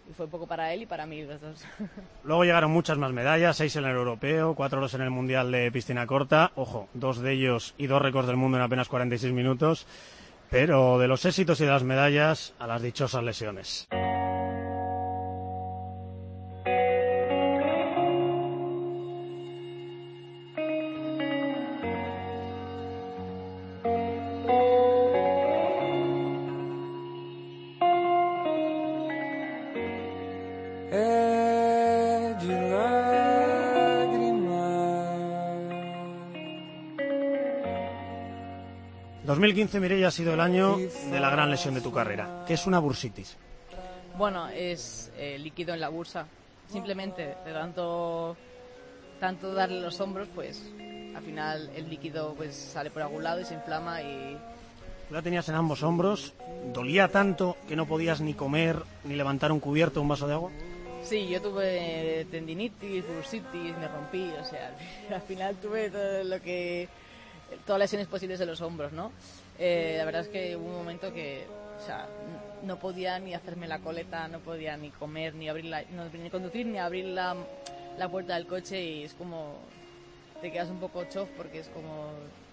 Y fue poco para él y para mí los dos. Luego llegaron muchas más medallas, seis en el europeo, cuatro oros en el Mundial de piscina corta. Ojo, dos de ellos y dos récords del mundo en apenas 46 minutos. Pero de los éxitos y de las medallas a las dichosas lesiones. 2015, Mireia, ha sido el año de la gran lesión de tu carrera, que es una bursitis. Bueno, es eh, líquido en la bursa. Simplemente de tanto, tanto darle los hombros, pues al final el líquido pues sale por algún lado y se inflama y Tú la tenías en ambos hombros, dolía tanto que no podías ni comer, ni levantar un cubierto, un vaso de agua. Sí, yo tuve tendinitis, bursitis, me rompí, o sea, al final tuve todo lo que, todas las lesiones posibles de los hombros, ¿no? Eh, la verdad es que hubo un momento que, o sea, no podía ni hacerme la coleta, no podía ni comer, ni abrir la, no, ni conducir, ni abrir la, la puerta del coche y es como, te quedas un poco chof porque es como,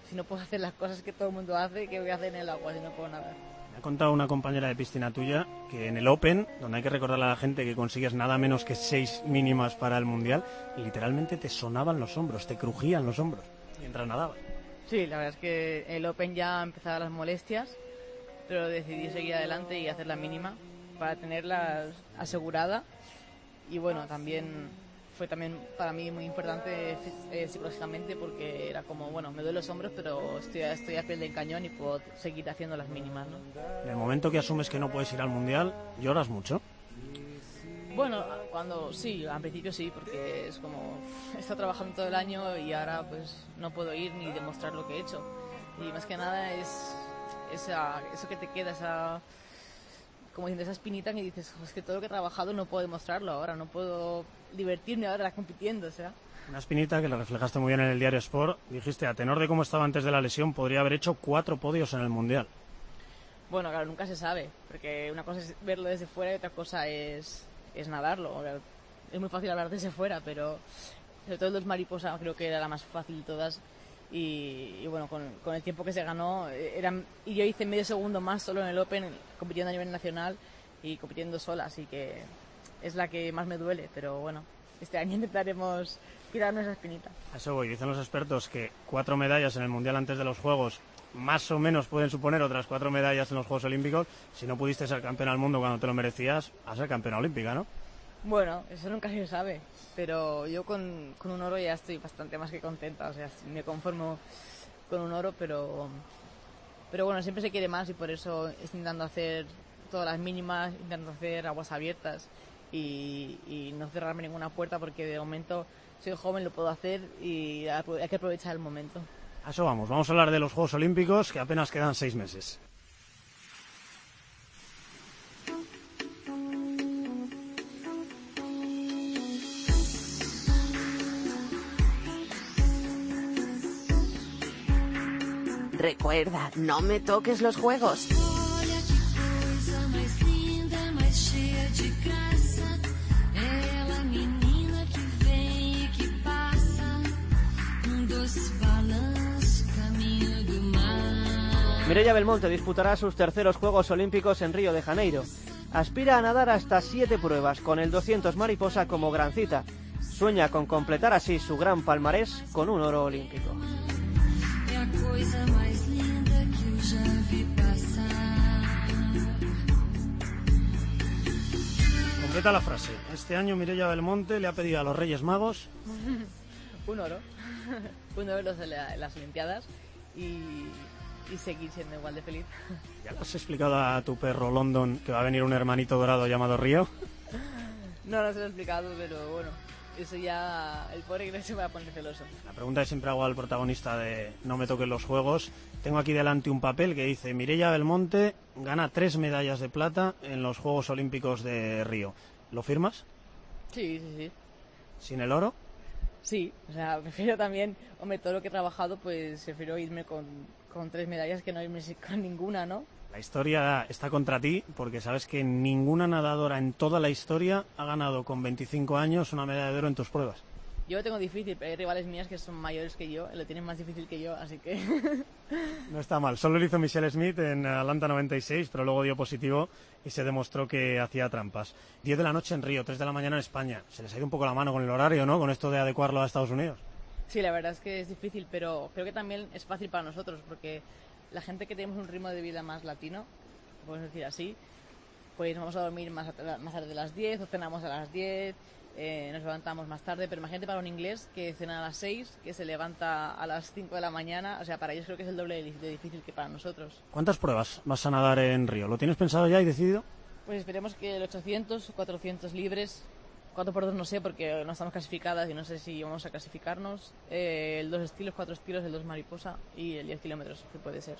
si no puedo hacer las cosas que todo el mundo hace, ¿qué voy a hacer en el agua si no puedo nadar? Me ha contado una compañera de piscina tuya que en el Open, donde hay que recordarle a la gente que consigues nada menos que seis mínimas para el Mundial, literalmente te sonaban los hombros, te crujían los hombros mientras nadabas. Sí, la verdad es que el Open ya empezaba las molestias pero decidí seguir adelante y hacer la mínima para tenerla asegurada y bueno, también fue también para mí muy importante eh, psicológicamente porque era como, bueno, me duelen los hombros, pero estoy, estoy a piel de cañón y puedo seguir haciendo las mínimas, ¿no? En el momento que asumes que no puedes ir al Mundial, ¿lloras mucho? Bueno, cuando sí, al principio sí, porque es como he estado trabajando todo el año y ahora pues no puedo ir ni demostrar lo que he hecho. Y más que nada es esa, eso que te queda, esa como diciendo esa espinita que dices, es que todo lo que he trabajado no puedo demostrarlo ahora, no puedo divertirme ahora compitiendo, o sea. Una espinita que la reflejaste muy bien en el diario Sport. Dijiste, a tenor de cómo estaba antes de la lesión, podría haber hecho cuatro podios en el Mundial. Bueno, claro, nunca se sabe, porque una cosa es verlo desde fuera y otra cosa es, es nadarlo. Es muy fácil hablar desde fuera, pero sobre todo los mariposa creo que era la más fácil de todas. Y, bueno, con, el tiempo que se ganó, eh, eran, y yo hice medio segundo más solo en el Open, compitiendo a nivel nacional y compitiendo sola, así que es la que más me duele, pero bueno, este año intentaremos quitarnos esa espinita. A eso voy, dicen los expertos que cuatro medallas en el Mundial antes de los Juegos más o menos pueden suponer otras cuatro medallas en los Juegos Olímpicos. Si no pudiste ser campeón al mundo cuando te lo merecías, a ser campeona olímpica, ¿no? Bueno, eso nunca se sabe, pero yo con, con, un oro ya estoy bastante más que contenta, o sea, me conformo con un oro, pero, pero bueno, siempre se quiere más y por eso estoy intentando hacer todas las mínimas, intentando hacer aguas abiertas y, y no cerrarme ninguna puerta porque de momento soy joven, lo puedo hacer y hay que aprovechar el momento. A eso vamos, vamos a hablar de los Juegos Olímpicos que apenas quedan seis meses. Recuerda, no me toques los juegos. Mireia Belmonte disputará sus terceros Juegos Olímpicos en Río de Janeiro. Aspira a nadar hasta siete pruebas, con el 200 mariposa como gran cita. Sueña con completar así su gran palmarés con un oro olímpico. Completa la frase. Este año Mireia Belmonte le ha pedido a los Reyes Magos un oro. un oro en las Olimpiadas y, y seguir siendo igual de feliz. ¿Ya le has explicado a tu perro London que va a venir un hermanito dorado llamado Río? No, no se lo he explicado, pero bueno, eso ya el pobre que se va a poner celoso. La pregunta que siempre hago al protagonista de No me toquen los juegos. Tengo aquí delante un papel que dice Mireia Belmonte gana tres medallas de plata en los Juegos Olímpicos de Río. ¿Lo firmas? Sí, sí, sí. ¿Sin el oro? Sí, o sea, prefiero también, hombre, todo lo que he trabajado, pues prefiero irme con, con tres medallas que no irme con ninguna, ¿no? La historia está contra ti porque sabes que ninguna nadadora en toda la historia ha ganado con 25 años una medalla de oro en tus pruebas. Yo lo tengo difícil, pero hay rivales mías que son mayores que yo, lo tienen más difícil que yo, así que... no está mal. Solo lo hizo Michelle Smith en Atlanta 96, pero luego dio positivo y se demostró que hacía trampas. 10 de la noche en Río, 3 de la mañana en España. Se les ha ido un poco la mano con el horario, ¿no? Con esto de adecuarlo a Estados Unidos. Sí, la verdad es que es difícil, pero creo que también es fácil para nosotros, porque la gente que tenemos un ritmo de vida más latino, podemos decir así, pues vamos a dormir más, más tarde de las 10 o cenamos a las 10, eh, nos levantamos más tarde, pero imagínate para un inglés que cena a las 6, que se levanta a las 5 de la mañana, o sea, para ellos creo que es el doble de difícil que para nosotros. ¿Cuántas pruebas vas a nadar en Río? ¿Lo tienes pensado ya y decidido? Pues esperemos que el 800 o 400 libres 4 por 2 no sé porque no estamos clasificadas y no sé si vamos a clasificarnos. Eh, el 2 estilos, 4 estilos, el 2 mariposa y el 10 kilómetros, que puede ser.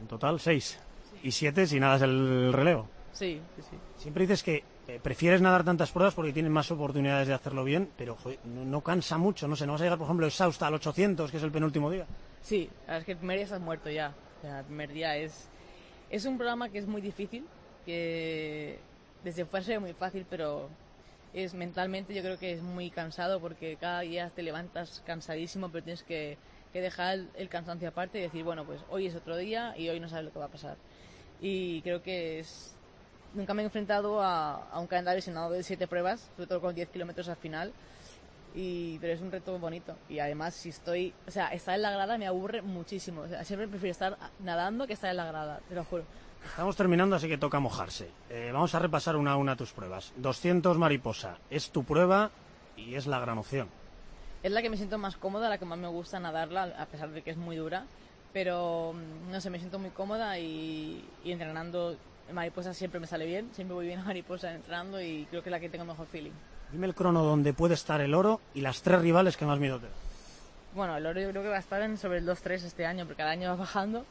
En total 6. Y 7 si nada es el relevo. Sí, sí, sí. Siempre dices que eh, prefieres nadar tantas pruebas porque tienes más oportunidades de hacerlo bien, pero joder, no, no, cansa mucho, no sé, no vas a llegar, por ejemplo, exhausta al 800, que es el penúltimo día. Sí, la verdad es que el primer día estás muerto ya. O sea, el primer día es... Es un programa que es muy difícil, que desde fuera se ve muy fácil, pero es mentalmente yo creo que es muy cansado porque cada día te levantas cansadísimo, pero tienes que, que dejar el, cansancio aparte y decir, bueno, pues hoy es otro día y hoy no sabes lo que va a pasar. Y creo que es... Nunca me he enfrentado a, un calendario llenado de siete pruebas, sobre todo con 10 kilómetros al final. Y, pero es un reto bonito. Y además, si estoy. O sea, estar en la grada me aburre muchísimo. Siempre prefiero estar nadando que estar en la grada, te lo juro. Estamos terminando, así que toca mojarse. Eh, vamos a repasar una a una tus pruebas. 200 mariposa, es tu prueba y es la gran opción. Es la que me siento más cómoda, la que más me gusta nadarla, a pesar de que es muy dura. Pero, mm, no sé, me siento muy cómoda y, y entrenando mariposa siempre me sale bien. Siempre voy bien a mariposa entrenando y creo que es la que tengo mejor feeling. Dime el crono donde puede estar el oro y las tres rivales que más miedo te dan. Bueno, el oro yo creo que va a estar en sobre el 2-3 este año, porque cada año va bajando.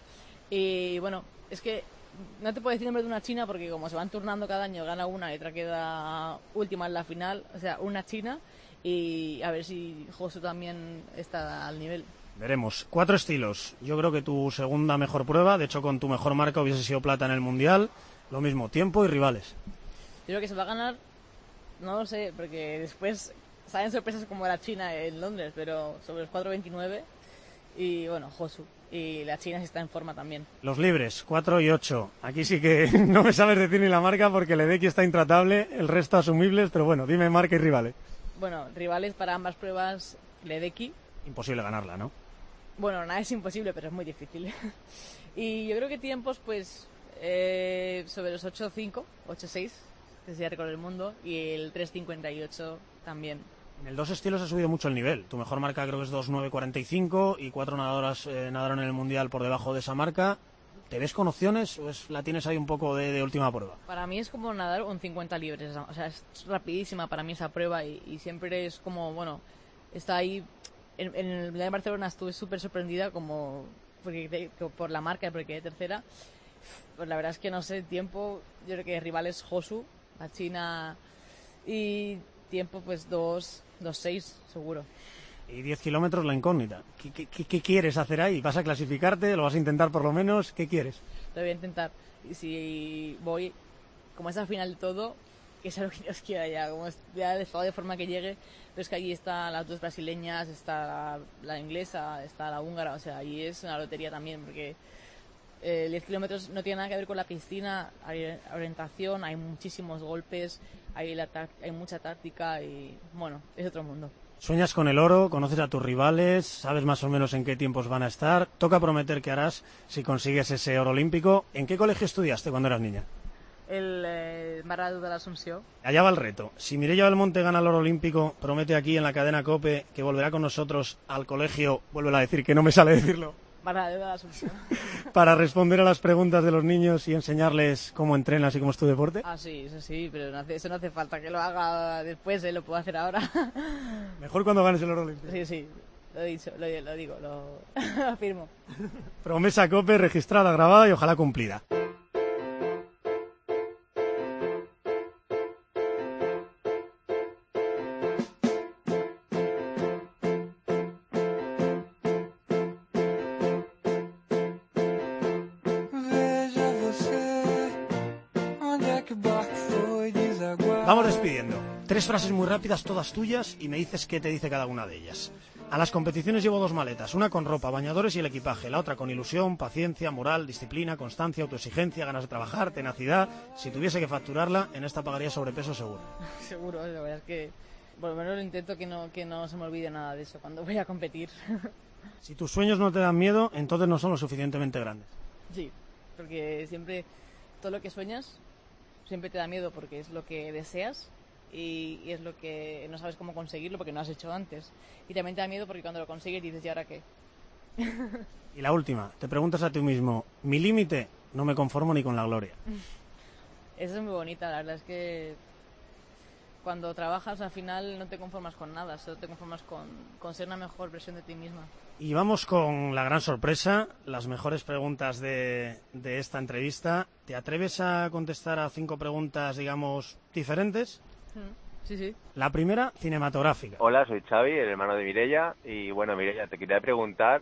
Y bueno, es que no te puedo decir el nombre de una china porque como se van turnando cada año, gana una y otra queda última en la final. O sea, una china y a ver si Josu también está al nivel. Veremos. Cuatro estilos. Yo creo que tu segunda mejor prueba, de hecho con tu mejor marca hubiese sido plata en el Mundial. Lo mismo, tiempo y rivales. Yo creo que se va a ganar, no lo sé, porque después salen sorpresas como la China en Londres, pero sobre los 4.29 y bueno, Josu. Y la China está en forma también. Los libres, 4 y 8. Aquí sí que no me sabes decir ni la marca porque Ledecky está intratable, el resto asumibles, pero bueno, dime marca y rivales. Bueno, rivales para ambas pruebas, Ledecky. Imposible ganarla, ¿no? Bueno, nada es imposible, pero es muy difícil. y yo creo que tiempos, pues, eh, sobre los 8.5, 8.6, que sería récord del mundo, y el 3.58 también. En el dos estilos ha subido mucho el nivel. Tu mejor marca creo que es 2.945 y cuatro nadadoras eh, nadaron en el Mundial por debajo de esa marca. ¿Te ves con opciones o es, la tienes ahí un poco de, de última prueba? Para mí es como nadar un 50 libres, o sea, es rapidísima para mí esa prueba y, y siempre es como, bueno, está ahí. En, en el de Barcelona estuve súper sorprendida como porque, por la marca, porque quedé tercera. Pues la verdad es que no sé, tiempo, yo creo que rivales Josu, la China y tiempo pues 2, 2.6 seguro. Y 10 kilómetros la incógnita. ¿Qué, qué- qué- quieres hacer ahí? ¿Vas a clasificarte? ¿Lo vas a intentar por lo menos? ¿Qué quieres? Lo voy a intentar. Y si voy, como es al final de todo, que sea lo que Dios quiera ya, como ya de, de forma que llegue, pero es que allí están las dos brasileñas, está la, la inglesa, está la húngara, o sea, allí es una lotería también, porque eh, 10 kilómetros no tiene nada que ver con la piscina, hay orientación, hay muchísimos golpes, hay, la hay mucha táctica y, bueno, es otro mundo. Sueñas con el oro, conoces a tus rivales, sabes más o menos en qué tiempos van a estar. Toca prometer que harás si consigues ese oro olímpico. ¿En qué colegio estudiaste cuando eras niña? El eh, Marado de la Asunción, Allá va el reto. Si Mireia Belmonte gana el oro olímpico, promete aquí en la cadena COPE que volverá con nosotros al colegio, vuelve a decir que no me sale decirlo, Para responder a las preguntas de los niños y enseñarles cómo entrenas y cómo es tu deporte. Ah, sí, eso sí, pero no hace- eso no hace falta que lo haga después, ¿eh? lo puedo hacer ahora. Mejor cuando ganes el oro olímpico. sí, sí, lo he dicho, lo, lo digo, lo afirmo. Promesa COPE registrada, grabada y ojalá cumplida. Frases muy rápidas, todas tuyas, y me dices qué te dice cada una de ellas. A las competiciones llevo dos maletas, una con ropa, bañadores y el equipaje, la otra con ilusión, paciencia, moral, disciplina, constancia, autoexigencia, ganas de trabajar, tenacidad. Si tuviese que facturarla, en esta pagaría sobrepeso seguro. Seguro, la verdad es que por lo menos lo intento que no, que no se me olvide nada de eso cuando voy a competir. Si tus sueños no te dan miedo, entonces no son lo suficientemente grandes. sí, porque siempre todo lo que sueñas siempre te da miedo porque es lo que deseas y, y es lo que no sabes cómo conseguirlo porque no has hecho antes. Y también te da miedo porque cuando lo consigues dices, ¿y ahora qué? Y la última, te preguntas a ti mismo, mi límite, no me conformo ni con la gloria. Eso es muy bonita, la verdad es que cuando trabajas al final no te conformas con nada, solo te conformas con, con ser una mejor versión de ti misma. Y vamos con la gran sorpresa, las mejores preguntas de, de esta entrevista. ¿Te atreves a contestar a cinco preguntas, digamos, diferentes? Sí, sí. La primera, cinematográfica. Hola, soy Xavi, el hermano de Mirella. Y bueno, Mirella, te quería preguntar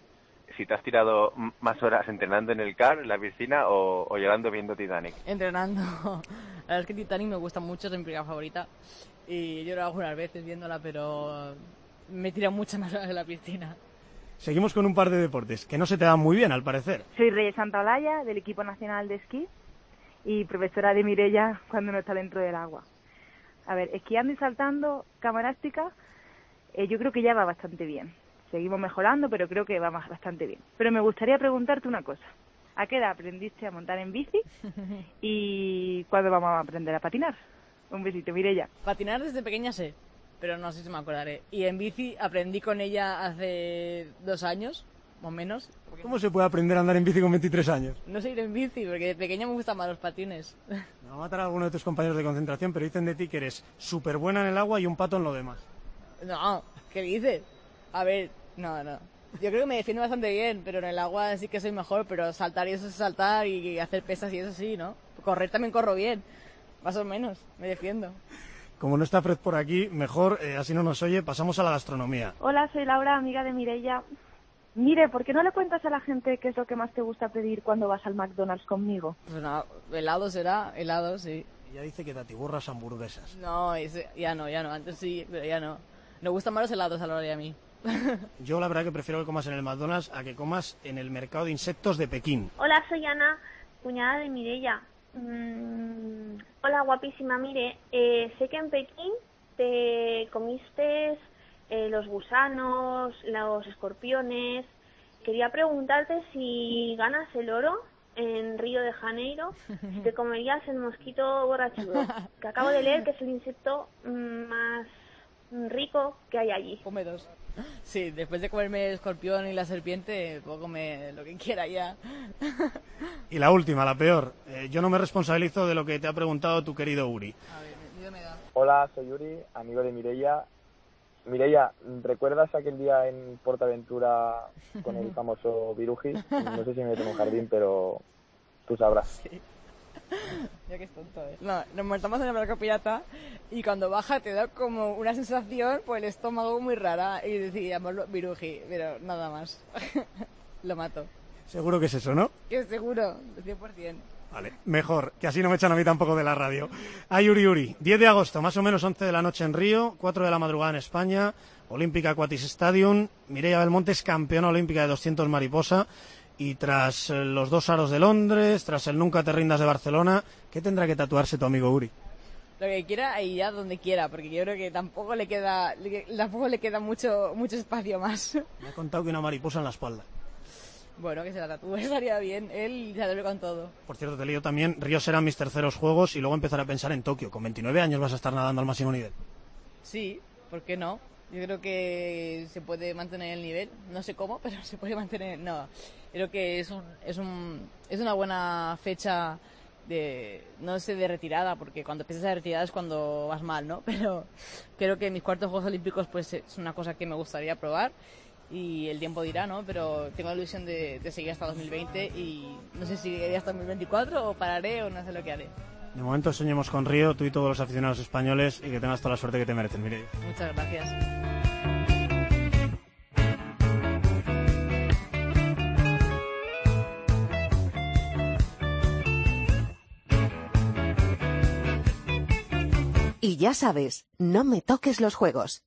si te has tirado más horas entrenando en el car, en la piscina o, o llorando viendo Titanic. Entrenando. La verdad es que Titanic me gusta mucho, es mi película favorita. Y yo lo hago algunas veces viéndola, pero me tira muchas más horas en la piscina. Seguimos con un par de deportes que no se te dan muy bien, al parecer. Soy Reyes Santaolalla, del equipo nacional de esquí y profesora de Mirella cuando no está dentro del agua. A ver, esquiando y saltando, camarástica, eh, yo creo que ya va bastante bien. Seguimos mejorando, pero creo que va más- bastante bien. Pero me gustaría preguntarte una cosa. ¿A qué edad aprendiste a montar en bici? ¿Y cuándo vamos a aprender a patinar? Un besito, Mireia. Patinar desde pequeña sé, pero no sé si me acordaré. Y en bici aprendí con ella hace dos años, o menos. ¿Cómo se puede aprender a andar en bici con 23 años? No sé ir en bici, porque de pequeña me gustan más los patines. Me va a matar a alguno de tus compañeros de concentración, pero dicen de ti que eres súper buena en el agua y un pato en lo demás. No, ¿qué dices? A ver, no, no. Yo creo que me defiendo bastante bien, pero en el agua sí que soy mejor, pero saltar y eso es saltar y hacer pesas y eso sí, ¿no? Correr también corro bien, más o menos, me defiendo. Como no está Fred por aquí, mejor, eh, así no nos oye, pasamos a la gastronomía. Hola, soy Laura, amiga de Mireia. Mire, ¿por qué no le cuentas a la gente qué es lo que más te gusta pedir cuando vas al McDonald's conmigo? Pues nada, helado será, helado, sí. Ella dice que te atiburras hamburguesas. No, ese- ya no, ya no, antes sí, pero ya no. Me gustan más los helados a la hora de a mí. Yo la verdad que prefiero que comas en el McDonald's a que comas en el mercado de insectos de Pekín. Hola, soy Ana, cuñada de Mirella. Mm, hola, guapísima. Mire, eh, sé que en Pekín te comiste eh, los gusanos, los escorpiones. Quería preguntarte si ganas el oro en Río de Janeiro, si te comerías el mosquito borrachudo, que acabo de leer que es el insecto mm, más rico que hay allí. Come dos. Sí, después de comerme el escorpión y la serpiente, puedo comer lo que quiera ya. Y la última, la peor. Eh, yo no me responsabilizo de lo que te ha preguntado tu querido Uri. Hola, soy Yuri, amigo de Mireia. Mireia, ¿recuerdas aquel día en Portaventura con el famoso Viruji? No sé si me meto en un jardín, pero tú sabrás. Ya que es tonto, ¿eh? No, nos montamos en el barco pirata y cuando baja te da como una sensación por el estómago muy rara y decíamos viruji, pero nada más. Lo mato. Seguro que es eso, ¿no? Que seguro, 100%. Vale, mejor, que así no me echan a mí tampoco de la radio. A Yuri Yuri, 10 de agosto, más o menos 11 de la noche en Río, 4 de la madrugada en España, Olímpica Aquatis Stadium, Mireia Belmonte es campeona olímpica de 200 mariposa y tras eh, los dos aros de Londres, tras el Nunca te rindas de Barcelona, ¿qué tendrá que tatuarse tu amigo Uri? Lo que quiera y ya donde quiera, porque yo creo que tampoco le queda, le- tampoco le queda mucho, mucho espacio más. Me ha contado que una mariposa en la espalda. Bueno, que se la tatúe estaría bien. Él se atreve con todo. Por cierto, te leo también, Río serán mis terceros juegos y luego empezar a pensar en Tokio. Con 29 años vas a estar nadando al máximo nivel. Sí, ¿por qué no? Yo creo que se puede mantener el nivel, no sé cómo, pero se puede mantener. No, creo que es un, es un, es una buena fecha de, no sé, de retirada, porque cuando empiezas a retirada es cuando vas mal, ¿no? Pero creo que mis cuartos Juegos Olímpicos, pues es una cosa que me gustaría probar y el tiempo dirá, ¿no? Pero tengo la ilusión de, de seguir hasta 2020 y no sé si llegaré hasta 2024 o pararé o no sé lo que haré. De momento soñemos con Río, tú y todos los aficionados españoles y que tengas toda la suerte que te mereces, Mireia. Muchas gracias. Y ya sabes, no me toques los juegos.